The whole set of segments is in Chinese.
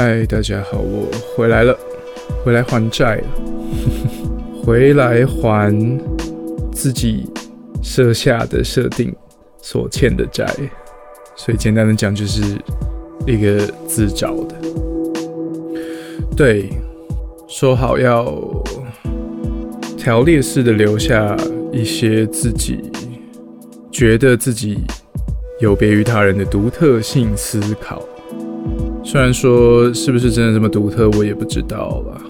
嗨，大家好，我回来了，回来还债了，回来还自己设下的设定所欠的债，所以简单的讲就是一个自找的。对，说好要条列式的留下一些自己觉得自己有别于他人的独特性思考。虽然说是不是真的这么独特，我也不知道了，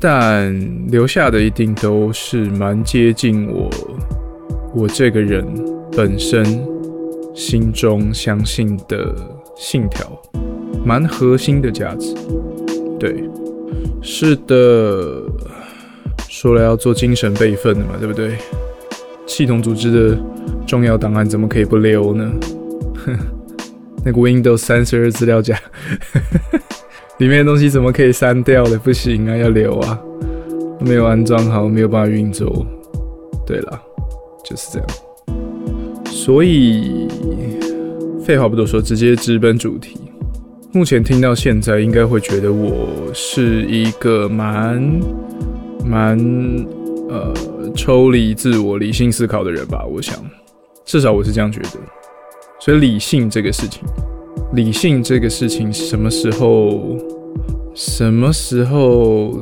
但留下的一定都是蛮接近我我这个人本身心中相信的信条，蛮核心的价值。对，是的，说了要做精神备份的嘛，对不对？系统组织的重要档案怎么可以不留呢？哼。那个 Windows 三十二资料夹 里面的东西怎么可以删掉了？不行啊，要留啊！没有安装好，没有办法运作。对了，就是这样。所以废话不多说，直接直奔主题。目前听到现在，应该会觉得我是一个蛮蛮呃抽离自我、理性思考的人吧？我想，至少我是这样觉得。所以理性这个事情，理性这个事情什么时候、什么时候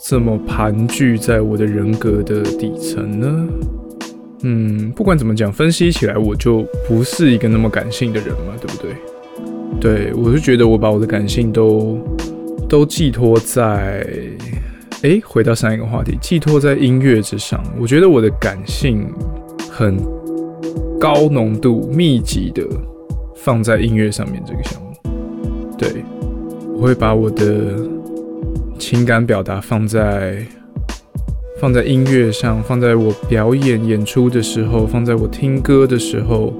这么盘踞在我的人格的底层呢？嗯，不管怎么讲，分析起来我就不是一个那么感性的人嘛，对不对？对我是觉得我把我的感性都都寄托在，哎，回到上一个话题，寄托在音乐之上。我觉得我的感性很。高浓度、密集的放在音乐上面这个项目，对，我会把我的情感表达放在放在音乐上，放在我表演演出的时候，放在我听歌的时候，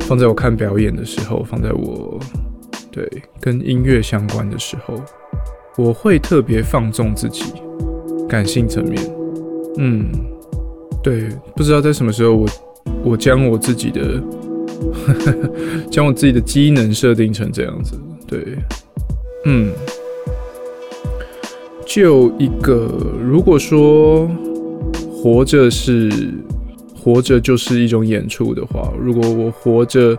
放在我看表演的时候，放在我对跟音乐相关的时候，我会特别放纵自己感性层面。嗯，对，不知道在什么时候我。我将我自己的，将我自己的机能设定成这样子，对，嗯，就一个，如果说活着是活着就是一种演出的话，如果我活着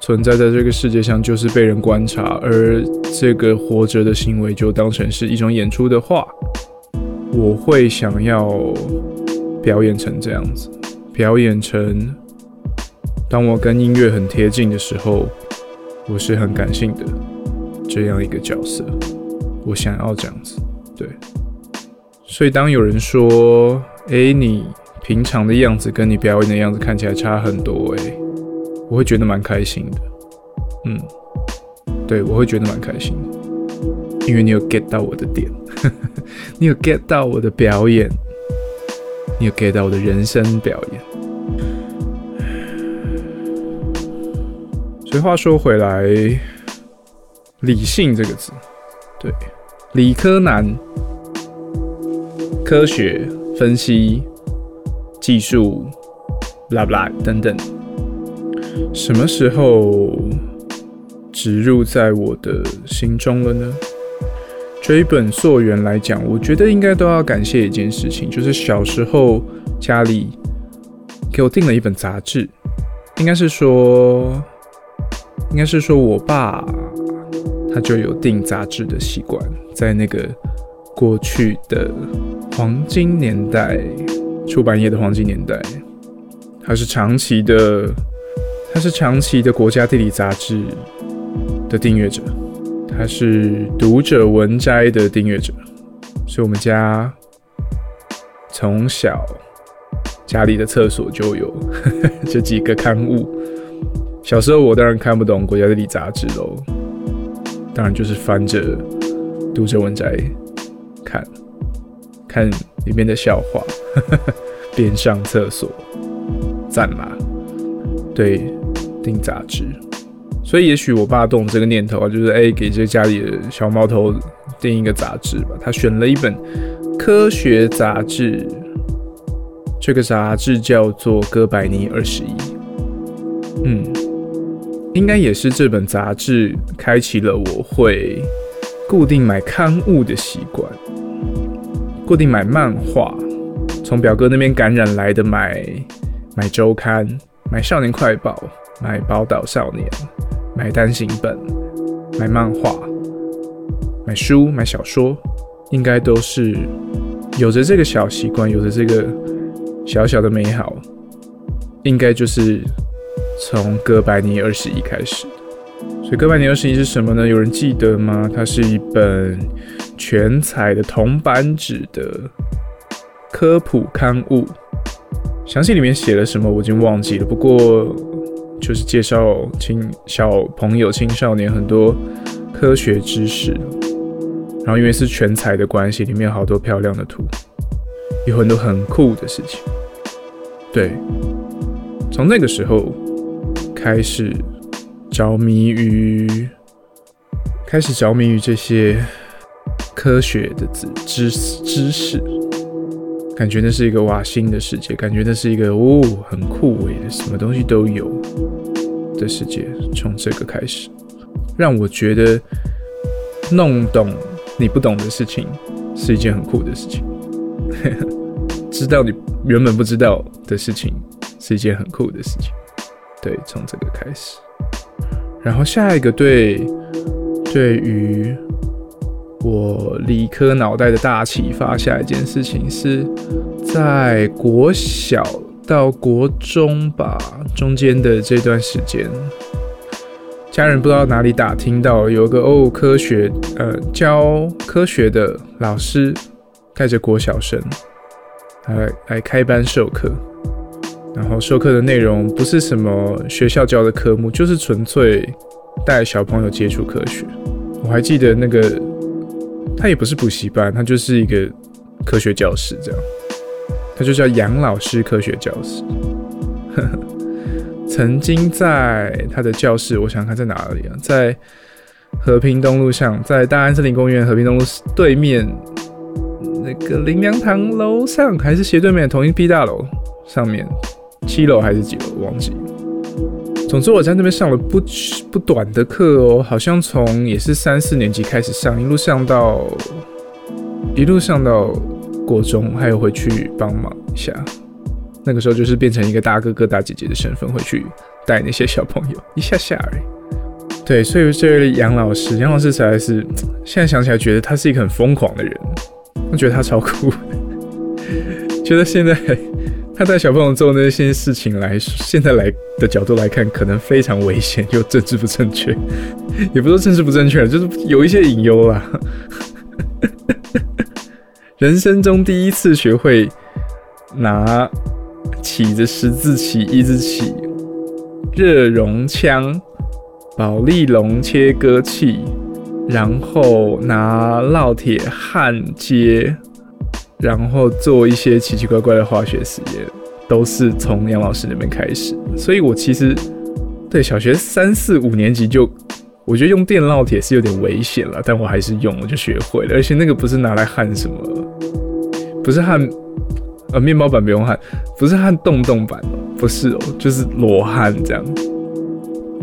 存在在这个世界上就是被人观察，而这个活着的行为就当成是一种演出的话，我会想要表演成这样子。表演成，当我跟音乐很贴近的时候，我是很感性的这样一个角色。我想要这样子，对。所以当有人说：“哎，你平常的样子跟你表演的样子看起来差很多。”哎，我会觉得蛮开心的。嗯，对，我会觉得蛮开心的，因为你有 get 到我的点，你有 get 到我的表演。你有 get 到我的人生表演，所以话说回来，理性这个字，对，理科男，科学分析、技术，啦啦等等，什么时候植入在我的心中了呢？追本溯源来讲，我觉得应该都要感谢一件事情，就是小时候家里给我订了一本杂志，应该是说，应该是说我爸他就有订杂志的习惯，在那个过去的黄金年代，出版业的黄金年代，他是长期的，他是长期的国家地理杂志的订阅者。他是读者文摘的订阅者，所以我们家从小家里的厕所就有 这几个刊物。小时候我当然看不懂《国家地理》杂志喽，当然就是翻着读者文摘看，看里面的笑话，边上厕所赞啦，对，订杂志。所以，也许我爸动这个念头啊，就是哎，给这家里的小毛头订一个杂志吧。他选了一本科学杂志，这个杂志叫做《哥白尼二十一》。嗯，应该也是这本杂志开启了我会固定买刊物的习惯，固定买漫画，从表哥那边感染来的买买周刊、买少年快报、买宝岛少年、买单行本、买漫画、买书、买小说，应该都是有着这个小习惯，有着这个小小的美好，应该就是。从哥白尼二十一开始，所以哥白尼二十一是什么呢？有人记得吗？它是一本全彩的铜版纸的科普刊物，详细里面写了什么我已经忘记了。不过就是介绍青小朋友、青少年很多科学知识，然后因为是全彩的关系，里面有好多漂亮的图，有很多很酷的事情。对，从那个时候。开始着迷于，开始着迷于这些科学的知知知识，感觉那是一个哇新的世界，感觉那是一个哦很酷伟的，什么东西都有的世界。从这个开始，让我觉得弄懂你不懂的事情是一件很酷的事情，知道你原本不知道的事情是一件很酷的事情。对，从这个开始，然后下一个对，对于我理科脑袋的大启发，下一件事情是在国小到国中吧中间的这段时间，家人不知道哪里打听到有个哦科学呃教科学的老师带着国小生来来开班授课。然后授课的内容不是什么学校教的科目，就是纯粹带小朋友接触科学。我还记得那个，他也不是补习班，他就是一个科学教室这样，他就叫杨老师科学教室。曾经在他的教室，我想看在哪里啊？在和平东路上，在大安森林公园和平东路对面那个林良堂楼上，还是斜对面同一批大楼上面。七楼还是几楼？忘记。总之我在那边上了不不短的课哦，好像从也是三四年级开始上，一路上到一路上到国中，还有回去帮忙一下。那个时候就是变成一个大哥哥大姐姐的身份，回去带那些小朋友一下下而已。对，所以这位杨老师，杨老师实在是现在想起来觉得他是一个很疯狂的人，我觉得他超酷，觉得现在。他带小朋友做那些事情来，现在来的角度来看，可能非常危险又政治不正确，也不说政治不正确，就是有一些隐忧啦。人生中第一次学会拿起着十字旗、一字旗、热熔枪、宝丽龙切割器，然后拿烙铁焊接。然后做一些奇奇怪怪的化学实验，都是从杨老师那边开始。所以我其实对小学三四五年级就，我觉得用电烙铁是有点危险了，但我还是用，我就学会了。而且那个不是拿来焊什么，不是焊呃面包板不用焊，不是焊洞洞板，不是哦，就是裸焊这样，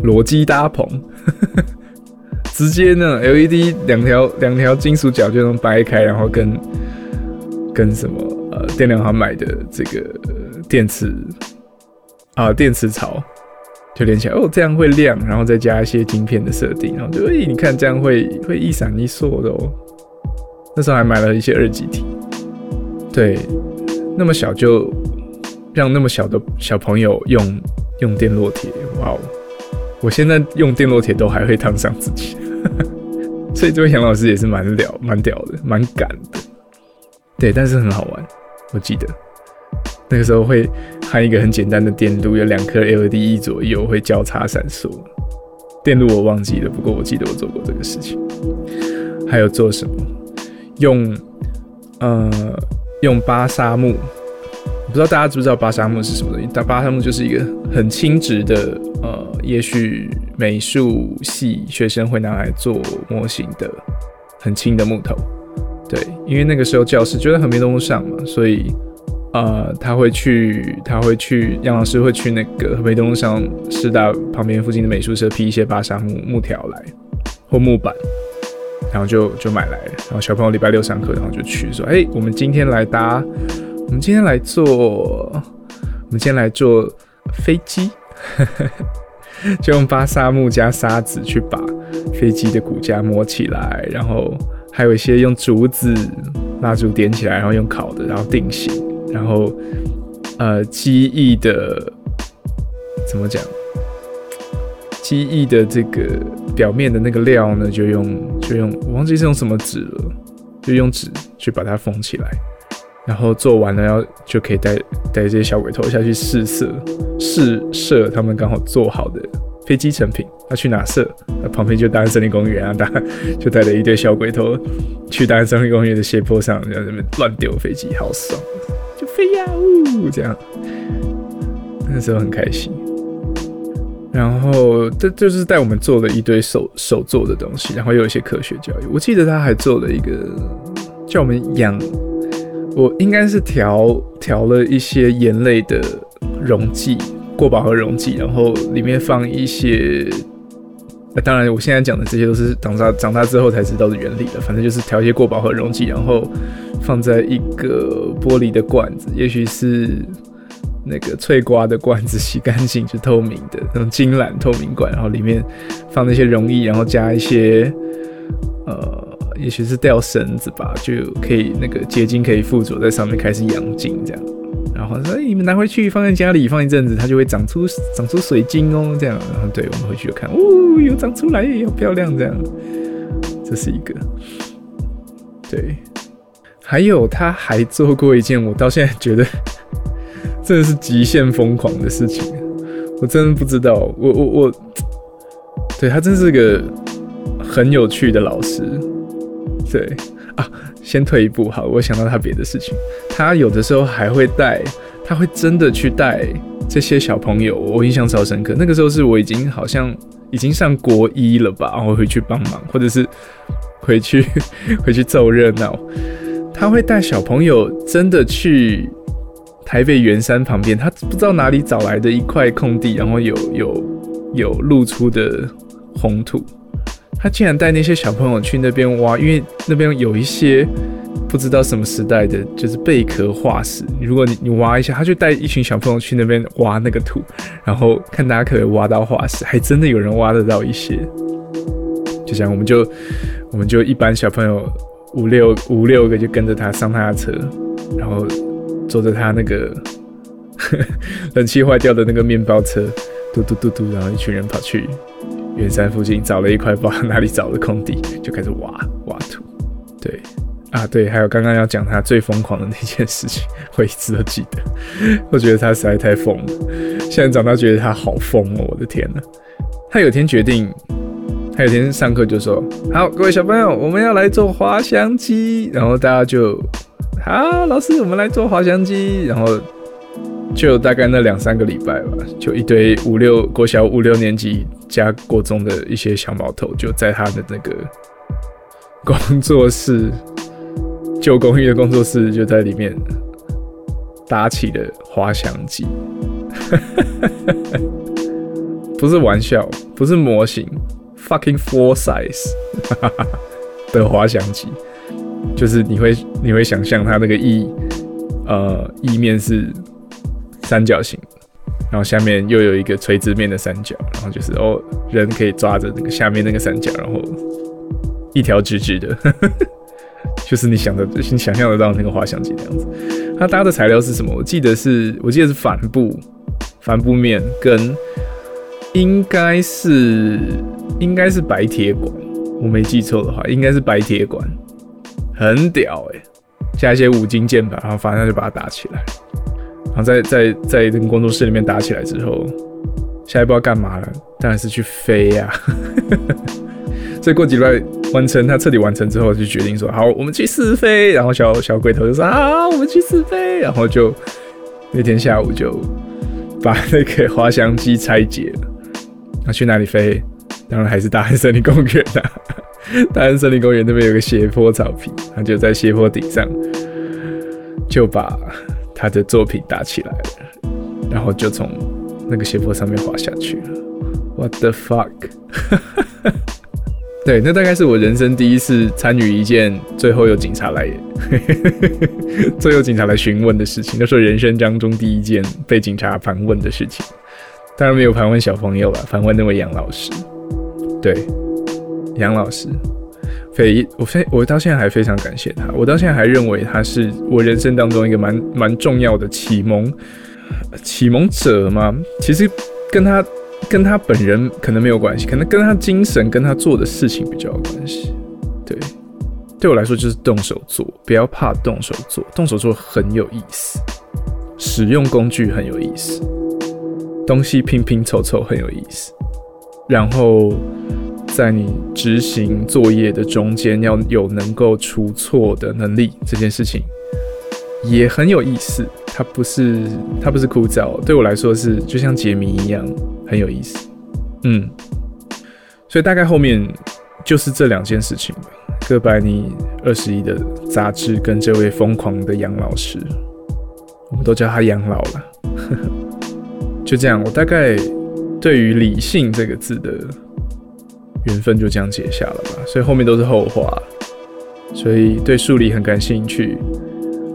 裸机搭棚，直接呢 LED 两条两条金属角就能掰开，然后跟。跟什么呃电量行买的这个电池啊电池槽就连起来哦，这样会亮，然后再加一些晶片的设定，然后就诶你看这样会会一闪一烁的哦。那时候还买了一些二极体，对，那么小就让那么小的小朋友用用电烙铁，哇哦！我现在用电烙铁都还会烫伤自己，所以这位杨老师也是蛮屌蛮屌的，蛮敢的。对，但是很好玩。我记得那个时候会焊一个很简单的电路，有两颗 LED 左右会交叉闪烁。电路我忘记了，不过我记得我做过这个事情。还有做什么？用呃用巴沙木，不知道大家知不知道巴沙木是什么东西？但巴沙木就是一个很轻质的呃，也许美术系学生会拿来做模型的很轻的木头。对，因为那个时候教室觉得很没东西上嘛，所以呃，他会去，他会去，杨老师会去那个河北东路上师大旁边附近的美术社批一些巴沙木木条来或木板，然后就就买来。然后小朋友礼拜六上课，然后就去说：“哎，我们今天来搭，我们今天来做，我们今天来做飞机，就用巴沙木加沙子去把飞机的骨架磨起来，然后还有一些用竹子蜡烛点起来，然后用烤的，然后定型。”然后，呃，机翼的怎么讲？机翼的这个表面的那个料呢，就用就用，我忘记是用什么纸了，就用纸去把它封起来。然后做完了，要就可以带带这些小鬼头下去试色试射他们刚好做好的飞机成品。要去哪射？那旁边就大安森林公园啊，大就带着一堆小鬼头去大安森林公园的斜坡上，在那边乱丢飞机，好爽。就飞呀呜，这样，那时候很开心。然后这就是带我们做了一堆手手做的东西，然后有一些科学教育。我记得他还做了一个叫我们养，我应该是调调了一些盐类的溶剂，过饱和溶剂，然后里面放一些。当然，我现在讲的这些都是长大长大之后才知道的原理了。反正就是调一些过饱和溶剂，然后放在一个玻璃的罐子，也许是那个脆瓜的罐子，洗干净是透明的那种金蓝透明罐，然后里面放那些溶液，然后加一些呃，也许是吊绳子吧，就可以那个结晶可以附着在上面开始养精这样。然后说：“你们拿回去放在家里放一阵子，它就会长出长出水晶哦。这样，然后对我们回去就看，哦，有长出来，好漂亮。这样，这是一个。对，还有他还做过一件我到现在觉得真的是极限疯狂的事情。我真的不知道，我我我，对他真是个很有趣的老师。对啊。”先退一步，好，我想到他别的事情。他有的时候还会带，他会真的去带这些小朋友，我印象超深刻。那个时候是我已经好像已经上国一了吧，然后回去帮忙，或者是回去 回去凑热闹。他会带小朋友真的去台北圆山旁边，他不知道哪里找来的一块空地，然后有有有露出的红土。他竟然带那些小朋友去那边挖，因为那边有一些不知道什么时代的，就是贝壳化石。如果你你挖一下，他就带一群小朋友去那边挖那个土，然后看大家可以挖到化石，还真的有人挖得到一些。就这样，我们就我们就一般小朋友五六五六个就跟着他上他的车，然后坐着他那个 冷气坏掉的那个面包车，嘟嘟嘟嘟，然后一群人跑去。远山附近找了一块不知道哪里找的空地，就开始挖挖土。对，啊对，还有刚刚要讲他最疯狂的那件事情，我一直都记得。我觉得他实在太疯了，现在长大觉得他好疯哦！我的天呐，他有天决定，他有天上课就说：“好，各位小朋友，我们要来做滑翔机。”然后大家就：“好，老师，我们来做滑翔机。”然后。就大概那两三个礼拜吧，就一堆五六国小五六年级加国中的一些小毛头，就在他的那个 工作室，旧公寓的工作室，就在里面搭起了滑翔机，不是玩笑，不是模型，fucking full size 的滑翔机，就是你会你会想象它那个翼，呃，翼面是。三角形，然后下面又有一个垂直面的三角，然后就是哦，人可以抓着那个下面那个三角，然后一条直直的，就是你想的、你想象得到那个滑翔机的样子。它搭的材料是什么？我记得是，我记得是帆布，帆布面跟应该是应该是白铁管，我没记错的话，应该是白铁管，很屌哎，加一些五金键盘，然后反正就把它搭起来。然后在在在那个工作室里面打起来之后，下一步要干嘛了？当然是去飞呀！所以过几拜完成，他彻底完成之后，就决定说：“好，我们去试飞。”然后小小鬼头就说：“好，我们去试飞。”然后就那天下午就把那个滑翔机拆解了。那去哪里飞？当然还是大安森林公园啊！大安森林公园那边有个斜坡草坪，他就在斜坡顶上就把。他的作品打起来了，然后就从那个斜坡上面滑下去了。What the fuck？对，那大概是我人生第一次参与一件最后有警察来，最后警察来询问的事情，那是人生当中第一件被警察盘问的事情。当然没有盘问小朋友了，盘问那位杨老师。对，杨老师，非我非我到现在还非常感谢他，我到现在还认为他是我人生当中一个蛮蛮重要的启蒙启蒙者嘛。其实跟他。跟他本人可能没有关系，可能跟他精神、跟他做的事情比较有关系。对，对我来说就是动手做，不要怕动手做，动手做很有意思，使用工具很有意思，东西拼拼凑凑很有意思。然后在你执行作业的中间，要有能够出错的能力，这件事情也很有意思。它不是，它不是枯燥，对我来说是就像解谜一样。很有意思，嗯，所以大概后面就是这两件事情吧。哥白尼二十一的杂志跟这位疯狂的杨老师，我们都叫他杨老了。就这样，我大概对于理性这个字的缘分就这样结下了吧。所以后面都是后话。所以对数理很感兴趣，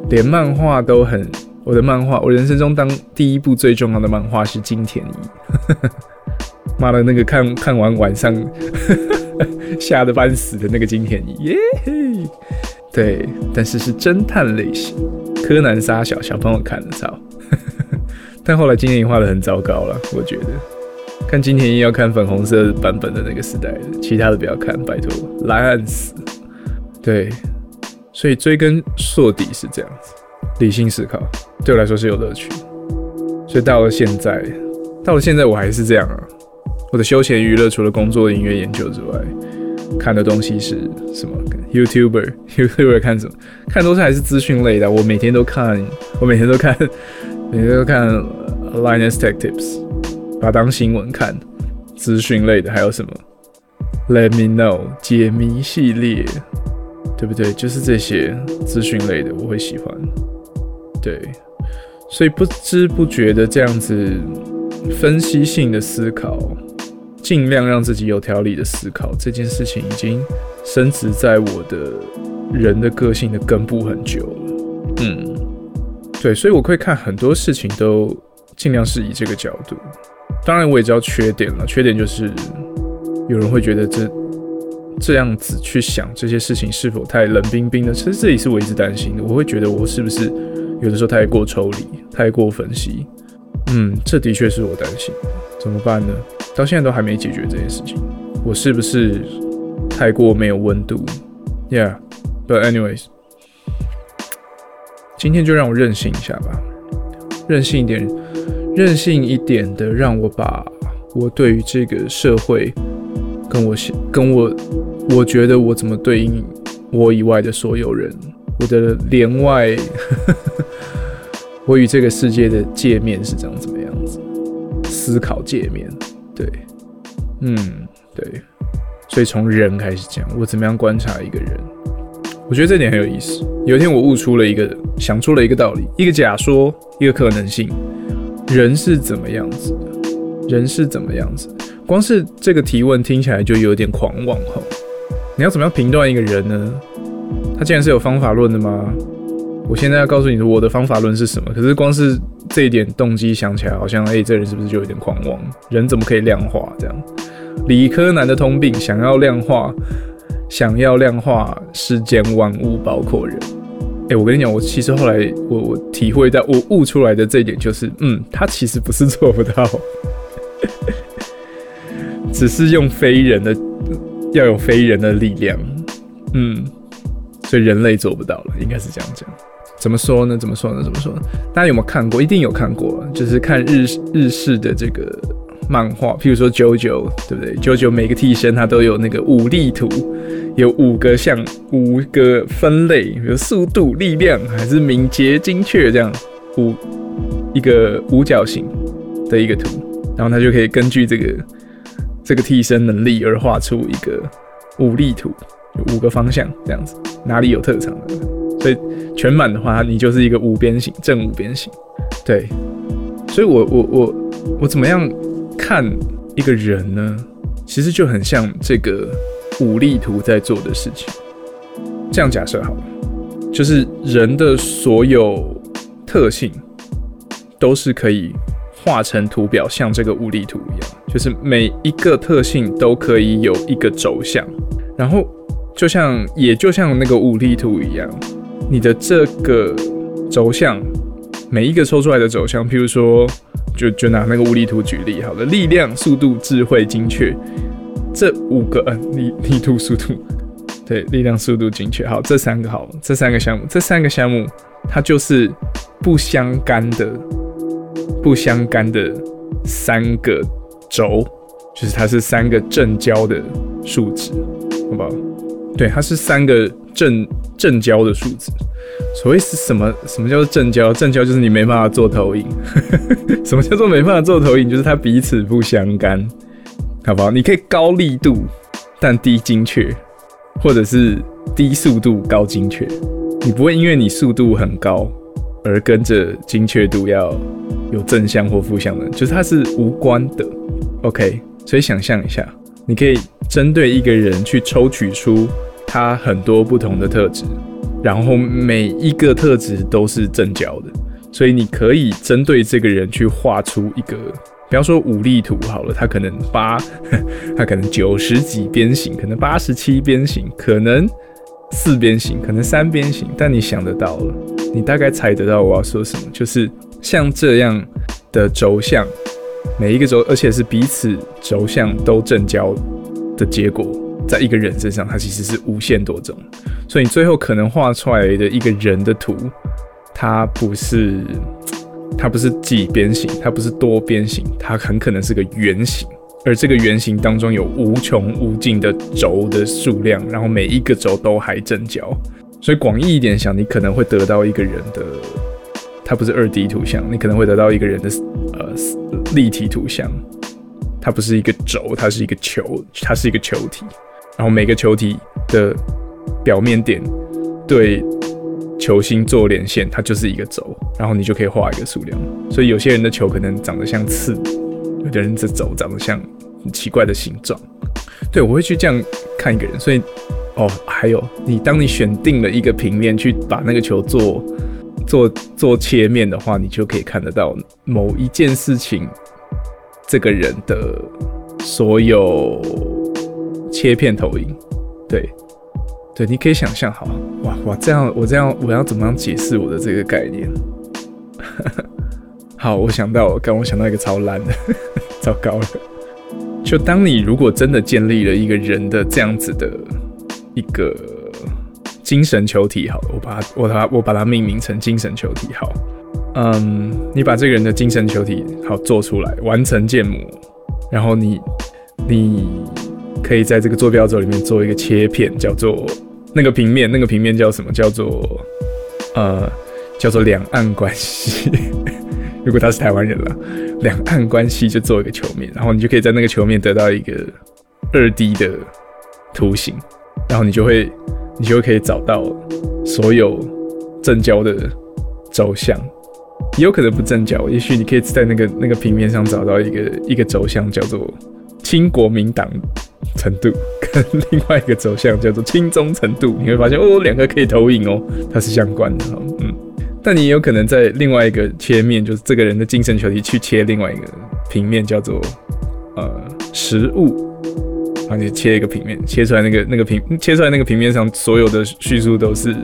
连漫画都很。我的漫画，我人生中当第一部最重要的漫画是《金田一》。妈的，那个看看完晚上 吓得半死的那个金田一，耶嘿！对，但是是侦探类型，柯南杀小小朋友看的操。但后来金田一画的很糟糕了，我觉得看金田一要看粉红色版本的那个时代的，其他的不要看，拜托，烂死。对，所以追根溯底是这样子。理性思考对我来说是有乐趣，所以到了现在，到了现在我还是这样啊。我的休闲娱乐除了工作、音乐研究之外，看的东西是什么？YouTuber，YouTuber 看什么？看都是还是资讯类的。我每天都看，我每天都看，每天都看 Linus Tech Tips，把它当新闻看。资讯类的还有什么？Let me know 解谜系列，对不对？就是这些资讯类的，我会喜欢。对，所以不知不觉的这样子分析性的思考，尽量让自己有条理的思考，这件事情已经深植在我的人的个性的根部很久了。嗯，对，所以我会看很多事情都尽量是以这个角度。当然，我也知道缺点了，缺点就是有人会觉得这这样子去想这些事情是否太冷冰冰的。其实这也是我一直担心的，我会觉得我是不是。有的时候太过抽离，太过分析，嗯，这的确是我担心，怎么办呢？到现在都还没解决这件事情，我是不是太过没有温度？Yeah，but anyways，今天就让我任性一下吧，任性一点，任性一点的，让我把我对于这个社会，跟我跟我，我觉得我怎么对应我以外的所有人。我的连外，我与这个世界的界面是长怎么样子？思考界面，对，嗯，对，所以从人开始讲，我怎么样观察一个人？我觉得这点很有意思。有一天我悟出了一个，想出了一个道理，一个假说，一个可能性：人是怎么样子的？人是怎么样子？光是这个提问听起来就有点狂妄哈！你要怎么样评断一个人呢？他竟然是有方法论的吗？我现在要告诉你说我的方法论是什么。可是光是这一点动机想起来，好像哎，这人是不是就有点狂妄？人怎么可以量化这样？理科男的通病，想要量化，想要量化世间万物，包括人。哎，我跟你讲，我其实后来我我体会到，我悟出来的这一点就是，嗯，他其实不是做不到，只是用非人的，要有非人的力量，嗯。所以人类做不到了，应该是这样讲。怎么说呢？怎么说呢？怎么说呢？大家有没有看过？一定有看过，就是看日日式的这个漫画，譬如说《JoJo》，对不对？《JoJo》每个替身它都有那个五力图，有五个像五个分类，比如速度、力量还是敏捷、精确这样五一个五角形的一个图，然后它就可以根据这个这个替身能力而画出一个五力图。五个方向这样子，哪里有特长的，所以全满的话，你就是一个五边形，正五边形。对，所以我我我我怎么样看一个人呢？其实就很像这个五力图在做的事情。这样假设好了，就是人的所有特性都是可以画成图表，像这个五力图一样，就是每一个特性都可以有一个轴向，然后就像也就像那个五力图一样，你的这个轴向，每一个抽出来的走向，譬如说，就就拿那个物力图举例好了，力量、速度、智慧、精确，这五个呃力力图、速度。对，力量、速度、精确，好，这三个好，这三个项目，这三个项目，它就是不相干的，不相干的三个轴，就是它是三个正交的数值，好不好？对，它是三个正正交的数字。所谓是什么？什么叫做正交？正交就是你没办法做投影。什么叫做没办法做投影？就是它彼此不相干，好不好？你可以高力度，但低精确。或者是低速度高精确，你不会因为你速度很高而跟着精确度要有正向或负向的，就是它是无关的。OK，所以想象一下，你可以针对一个人去抽取出他很多不同的特质，然后每一个特质都是正交的，所以你可以针对这个人去画出一个。比方说五力图好了，他可能八，他可能九十几边形，可能八十七边形，可能四边形，可能三边形，但你想得到了，你大概猜得到我要说什么，就是像这样的轴向，每一个轴，而且是彼此轴向都正交的结果，在一个人身上，它其实是无限多种，所以你最后可能画出来的一个人的图，它不是。它不是几边形，它不是多边形，它很可能是个圆形，而这个圆形当中有无穷无尽的轴的数量，然后每一个轴都还正交，所以广义一点想，你可能会得到一个人的，它不是二 D 图像，你可能会得到一个人的呃立体图像，它不是一个轴，它是一个球，它是一个球体，然后每个球体的表面点对。球星做连线，它就是一个轴，然后你就可以画一个数量。所以有些人的球可能长得像刺，有的人这轴长得像很奇怪的形状。对我会去这样看一个人。所以哦，还有你当你选定了一个平面去把那个球做做做切面的话，你就可以看得到某一件事情这个人的所有切片投影。对。对，你可以想象，好哇哇，这样我这样我要怎么样解释我的这个概念？好，我想到，刚我想到一个超烂的，糟糕了。就当你如果真的建立了一个人的这样子的一个精神球体，好，我把它我把它我把它命名成精神球体，好，嗯，你把这个人的精神球体好做出来，完成建模，然后你你可以在这个坐标轴里面做一个切片，叫做。那个平面，那个平面叫什么？叫做呃，叫做两岸关系。如果他是台湾人了，两岸关系就做一个球面，然后你就可以在那个球面得到一个二 D 的图形，然后你就会，你就可以找到所有正交的轴向，也有可能不正交，也许你可以在那个那个平面上找到一个一个轴向，叫做亲国民党。程度跟另外一个走向叫做轻中程度，你会发现哦，两个可以投影哦，它是相关的哈，嗯。但你也有可能在另外一个切面，就是这个人的精神球体去切另外一个平面，叫做呃实物，然后你切一个平面，切出来那个那个平切出来那个平面上所有的叙述都是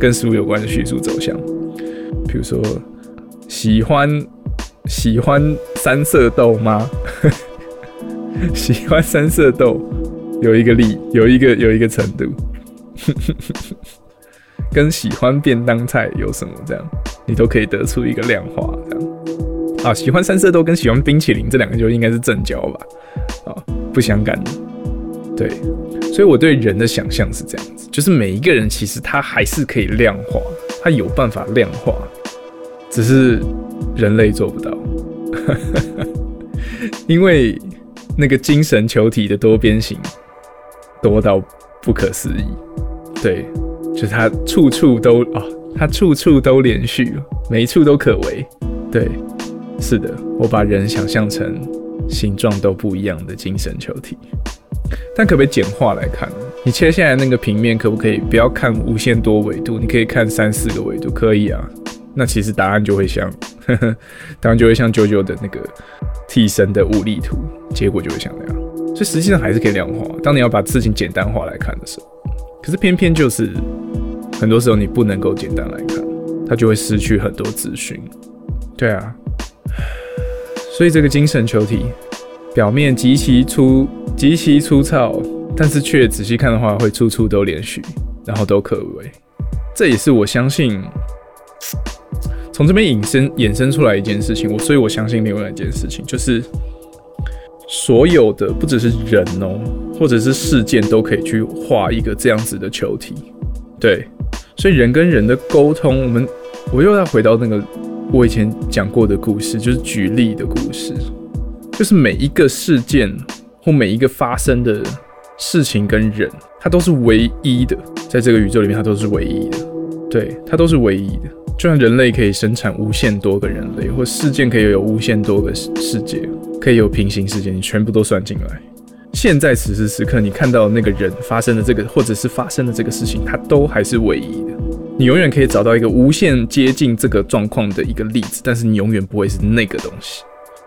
跟食物有关的叙述走向，比如说喜欢喜欢三色豆吗？喜欢三色豆有一个力，有一个有一个程度，跟喜欢便当菜有什么这样，你都可以得出一个量化这样。啊，喜欢三色豆跟喜欢冰淇淋这两个就应该是正交吧？啊，不相干。对，所以我对人的想象是这样子，就是每一个人其实他还是可以量化，他有办法量化，只是人类做不到，因为。那个精神球体的多边形多到不可思议，对，就是它处处都啊，它处处都连续，每一处都可为。对，是的，我把人想象成形状都不一样的精神球体。但可不可以简化来看？你切下来那个平面可不可以不要看无限多维度？你可以看三四个维度，可以啊。那其实答案就会像，答案就会像九九的那个替身的物力图，结果就会像那样。所以实际上还是可以量化。当你要把事情简单化来看的时候，可是偏偏就是很多时候你不能够简单来看，它就会失去很多资讯。对啊，所以这个精神球体表面极其粗、极其粗糙，但是却仔细看的话，会处处都连续，然后都可为。这也是我相信从这边引申衍生出来一件事情。我所以我相信另外一件事情，就是所有的不只是人哦，或者是事件，都可以去画一个这样子的球体。对，所以人跟人的沟通，我们我又要回到那个。我以前讲过的故事，就是举例的故事，就是每一个事件或每一个发生的事情跟人，它都是唯一的，在这个宇宙里面，它都是唯一的，对，它都是唯一的。就像人类可以生产无限多个人类，或事件可以有无限多个世界，可以有平行世界，你全部都算进来。现在此时此刻，你看到那个人发生的这个，或者是发生的这个事情，它都还是唯一的。你永远可以找到一个无限接近这个状况的一个例子，但是你永远不会是那个东西。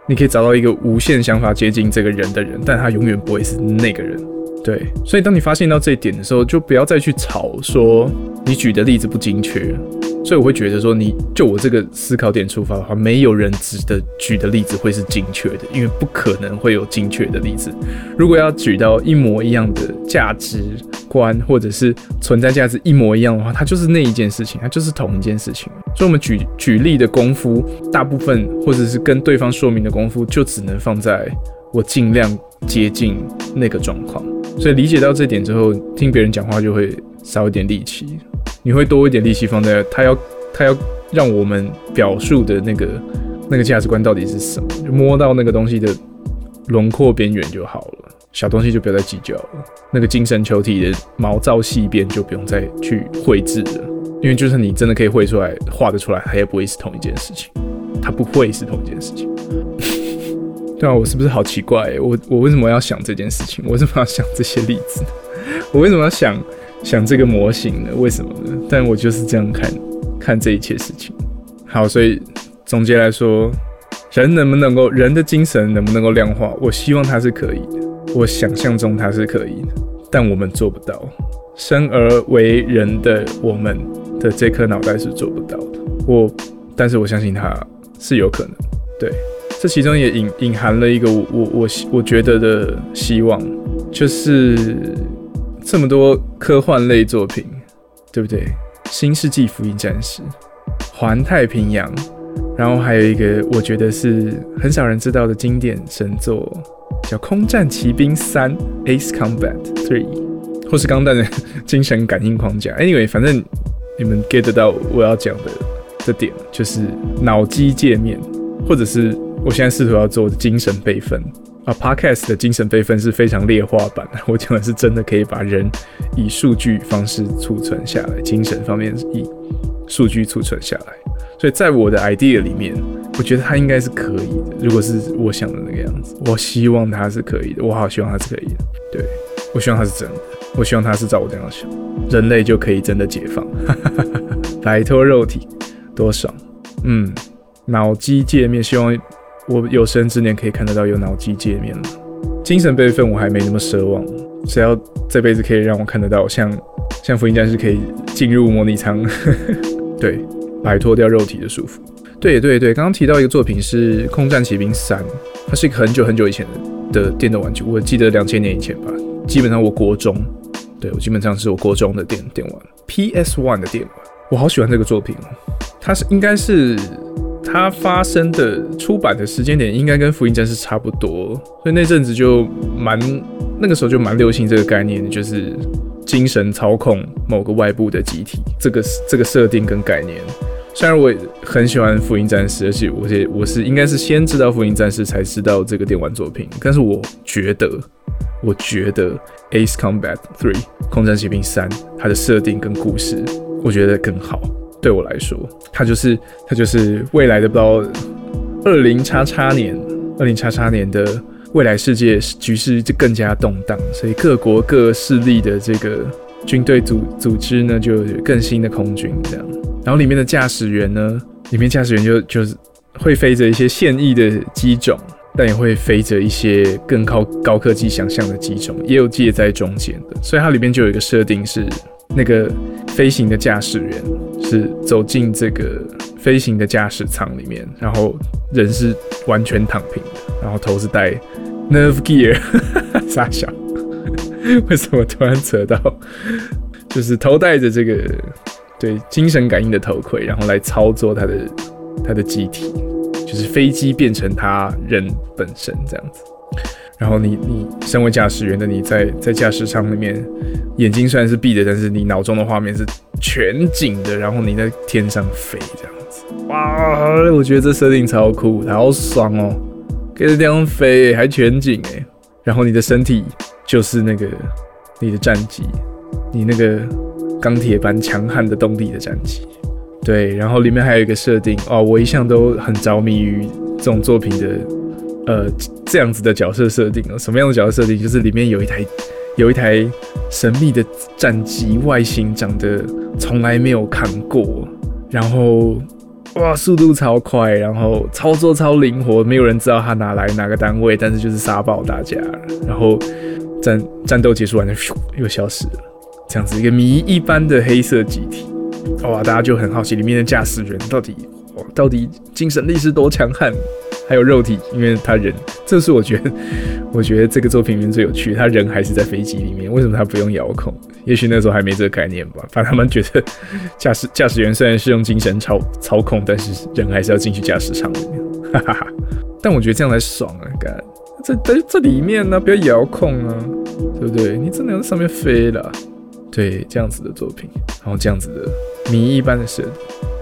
你可以找到一个无限想法接近这个人的人，但他永远不会是那个人。对，所以当你发现到这一点的时候，就不要再去吵说你举的例子不精确。所以我会觉得说，你就我这个思考点出发的话，没有人指的举的例子会是精确的，因为不可能会有精确的例子。如果要举到一模一样的价值观，或者是存在价值一模一样的话，它就是那一件事情，它就是同一件事情。所以，我们举举例的功夫，大部分或者是跟对方说明的功夫，就只能放在我尽量接近那个状况。所以，理解到这点之后，听别人讲话就会少一点力气。你会多一点力气放在他要他要让我们表述的那个那个价值观到底是什么？就摸到那个东西的轮廓边缘就好了，小东西就不要再计较了。那个精神球体的毛躁细边就不用再去绘制了，因为就算你真的可以绘出来、画得出来，它也不会是同一件事情，它不会是同一件事情。对啊，我是不是好奇怪？我我为什么要想这件事情？我为什么要想这些例子？我为什么要想？想这个模型呢？为什么呢？但我就是这样看，看这一切事情。好，所以总结来说，人能不能够，人的精神能不能够量化？我希望它是可以的，我想象中它是可以的，但我们做不到。生而为人的我们的这颗脑袋是做不到的。我，但是我相信它是有可能。对，这其中也隐隐含了一个我我我我觉得的希望，就是。这么多科幻类作品，对不对？《新世纪福音战士》、《环太平洋》，然后还有一个我觉得是很少人知道的经典神作，叫《空战骑兵三》（Ace Combat Three），或是《钢弹的精神感应框架》。Anyway，反正你们 get 到我要讲的这点，就是脑机界面，或者是我现在试图要做的精神备份。啊，Podcast 的精神备份是非常劣化版的。我讲的是真的可以把人以数据方式储存下来，精神方面以数据储存下来。所以在我的 idea 里面，我觉得它应该是可以的。如果是我想的那个样子，我希望它是可以的。我好希望它是可以的。对，我希望它是真的。我希望它是照我这样想，人类就可以真的解放，摆脱肉体，多爽。嗯，脑机界面，希望。我有生之年可以看得到有脑机界面了，精神备份我还没那么奢望，只要这辈子可以让我看得到，像像福音战士可以进入模拟舱，对，摆脱掉肉体的束缚。对对对，刚刚提到一个作品是《空战骑兵三》，它是一个很久很久以前的的电动玩具，我记得两千年以前吧，基本上我国中，对我基本上是我国中的电电玩，PS One 的电玩，我好喜欢这个作品哦，它是应该是。它发生的出版的时间点应该跟《福音战士》差不多，所以那阵子就蛮那个时候就蛮流行这个概念，就是精神操控某个外部的集体这个这个设定跟概念。虽然我很喜欢《福音战士》，而且我也我是应该是先知道《福音战士》才知道这个电玩作品，但是我觉得我觉得《Ace Combat Three》空战骑兵三它的设定跟故事，我觉得更好。对我来说，它就是它就是未来的不知道二零叉叉年，二零叉叉年的未来世界局势就更加动荡，所以各国各势力的这个军队组组织呢，就更新的空军这样。然后里面的驾驶员呢，里面驾驶员就就是会飞着一些现役的机种。但也会飞着一些更高高科技想象的机种，也有介在中间的，所以它里面就有一个设定是，那个飞行的驾驶员是走进这个飞行的驾驶舱里面，然后人是完全躺平的，然后头是戴 Nerve Gear，傻笑，为什么突然扯到，就是头戴着这个对精神感应的头盔，然后来操作他的他的机体。就是飞机变成他人本身这样子，然后你你身为驾驶员的你在在驾驶舱里面，眼睛虽然是闭的，但是你脑中的画面是全景的，然后你在天上飞这样子，哇！我觉得这设定超酷，好爽哦，可以在天上飞还全景哎，然后你的身体就是那个你的战机，你那个钢铁般强悍的动力的战机。对，然后里面还有一个设定哦，我一向都很着迷于这种作品的，呃，这样子的角色设定哦。什么样的角色设定？就是里面有一台有一台神秘的战机，外形长得从来没有看过，然后哇，速度超快，然后操作超灵活，没有人知道它哪来哪个单位，但是就是杀爆大家，然后战战斗结束完就咻又消失了，这样子一个谜一般的黑色机体。哇，大家就很好奇里面的驾驶员到底哇，到底精神力是多强悍，还有肉体，因为他人，这是我觉得，我觉得这个作品里面最有趣，他人还是在飞机里面，为什么他不用遥控？也许那时候还没这个概念吧。反正他们觉得驾驶 驾驶员虽然是用精神操操控，但是人还是要进去驾驶舱里面，哈哈哈。但我觉得这样才爽啊！干，这在这里面呢，不要遥控啊，对不对？你真的要在上面飞了。对这样子的作品，然后这样子的谜一般的设定，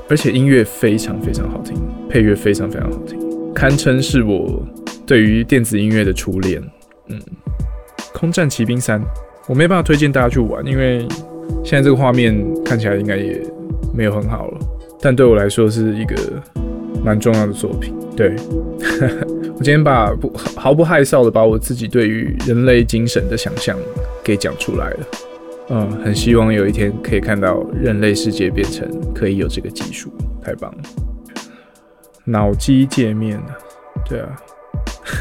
而且音乐非常非常好听，配乐非常非常好听，堪称是我对于电子音乐的初恋。嗯，空战骑兵三，我没办法推荐大家去玩，因为现在这个画面看起来应该也没有很好了。但对我来说是一个蛮重要的作品。对 我今天把不毫不害臊的把我自己对于人类精神的想象给讲出来了。嗯，很希望有一天可以看到人类世界变成可以有这个技术，太棒了！脑机界面对啊，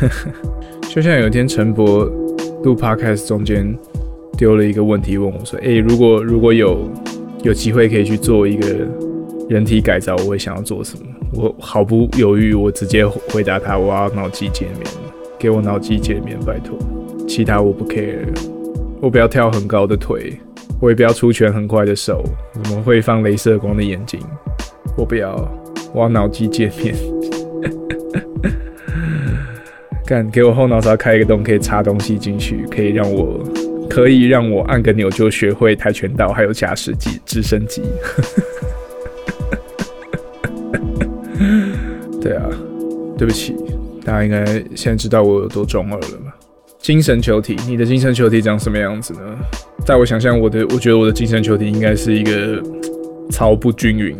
就像有一天陈博录 podcast 中间丢了一个问题问我说：“诶，如果如果有有机会可以去做一个人体改造，我会想要做什么？”我毫不犹豫，我直接回答他：“我要脑机界面，给我脑机界面，拜托，其他我不 care。”我不要跳很高的腿，我也不要出拳很快的手，怎么会放镭射光的眼睛？我不要，挖脑机界面。干，给我后脑勺开一个洞，可以插东西进去，可以让我，可以让我按个钮就学会跆拳道，还有驾驶机、直升机。对啊，对不起，大家应该现在知道我有多中二了吧？精神球体，你的精神球体长什么样子呢？在我想象，我的我觉得我的精神球体应该是一个超不均匀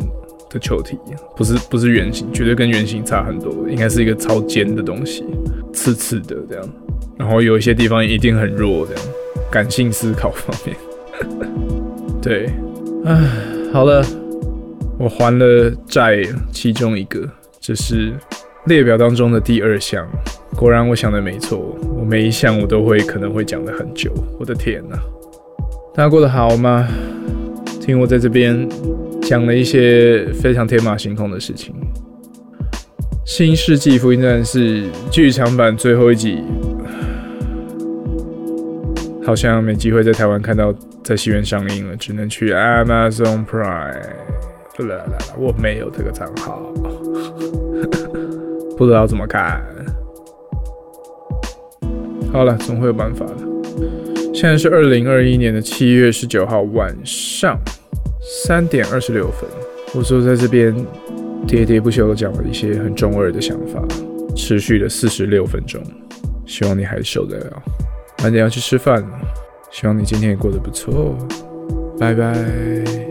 的球体，不是不是圆形，绝对跟圆形差很多，应该是一个超尖的东西，刺刺的这样，然后有一些地方一定很弱，这样感性思考方面，对，唉，好了，我还了债，其中一个，这是列表当中的第二项。果然，我想的没错。我每一项我都会可能会讲的很久。我的天哪！大家过得好吗？听我在这边讲了一些非常天马行空的事情。《新世纪福音战士》剧场版最后一集，好像没机会在台湾看到在戏院上映了，只能去 Amazon Prime。啦啦啦！我没有这个账号，不知道怎么看。好了，总会有办法的。现在是二零二一年的七月十九号晚上三点二十六分。我说在这边喋喋不休的讲了一些很中二的想法，持续了四十六分钟。希望你还受得了。晚点要去吃饭了，希望你今天也过得不错，拜拜。